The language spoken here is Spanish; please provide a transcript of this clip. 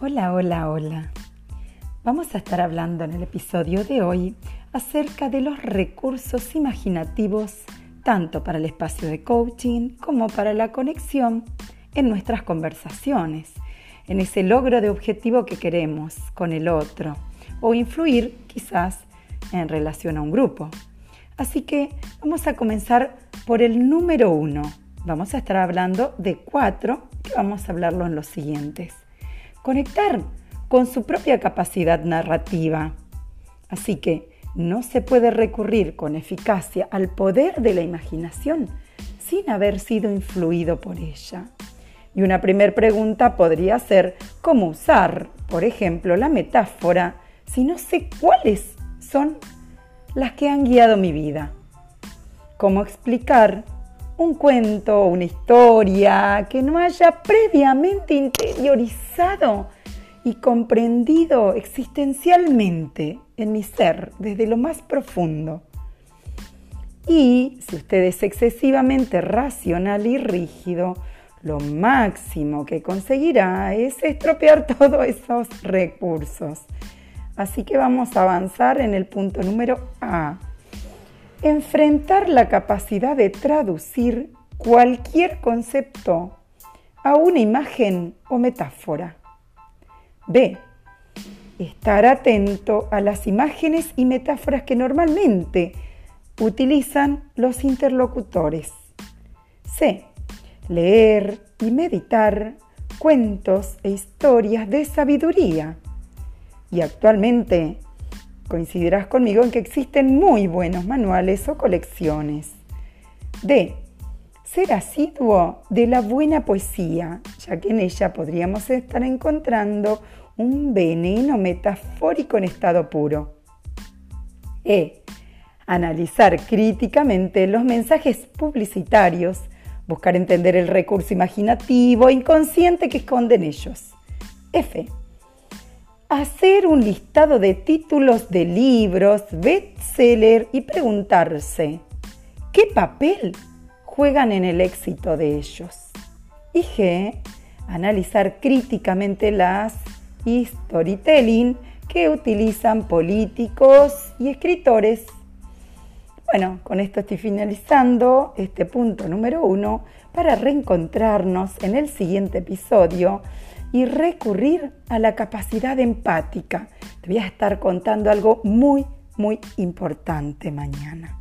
Hola, hola, hola. Vamos a estar hablando en el episodio de hoy acerca de los recursos imaginativos tanto para el espacio de coaching como para la conexión en nuestras conversaciones, en ese logro de objetivo que queremos con el otro o influir quizás en relación a un grupo. Así que vamos a comenzar por el número uno. Vamos a estar hablando de cuatro que vamos a hablarlo en los siguientes conectar con su propia capacidad narrativa. Así que no se puede recurrir con eficacia al poder de la imaginación sin haber sido influido por ella. Y una primera pregunta podría ser cómo usar, por ejemplo, la metáfora si no sé cuáles son las que han guiado mi vida. ¿Cómo explicar un cuento, una historia que no haya previamente interiorizado y comprendido existencialmente en mi ser desde lo más profundo. Y si usted es excesivamente racional y rígido, lo máximo que conseguirá es estropear todos esos recursos. Así que vamos a avanzar en el punto número A enfrentar la capacidad de traducir cualquier concepto a una imagen o metáfora. B. Estar atento a las imágenes y metáforas que normalmente utilizan los interlocutores. C. Leer y meditar cuentos e historias de sabiduría. Y actualmente coincidirás conmigo en que existen muy buenos manuales o colecciones. D. Ser asiduo de la buena poesía, ya que en ella podríamos estar encontrando un veneno metafórico en estado puro. E. Analizar críticamente los mensajes publicitarios, buscar entender el recurso imaginativo e inconsciente que esconden ellos. F hacer un listado de títulos de libros, bestseller y preguntarse, ¿qué papel juegan en el éxito de ellos? Y G, analizar críticamente las storytelling que utilizan políticos y escritores. Bueno, con esto estoy finalizando este punto número uno para reencontrarnos en el siguiente episodio y recurrir a la capacidad empática. Te voy a estar contando algo muy, muy importante mañana.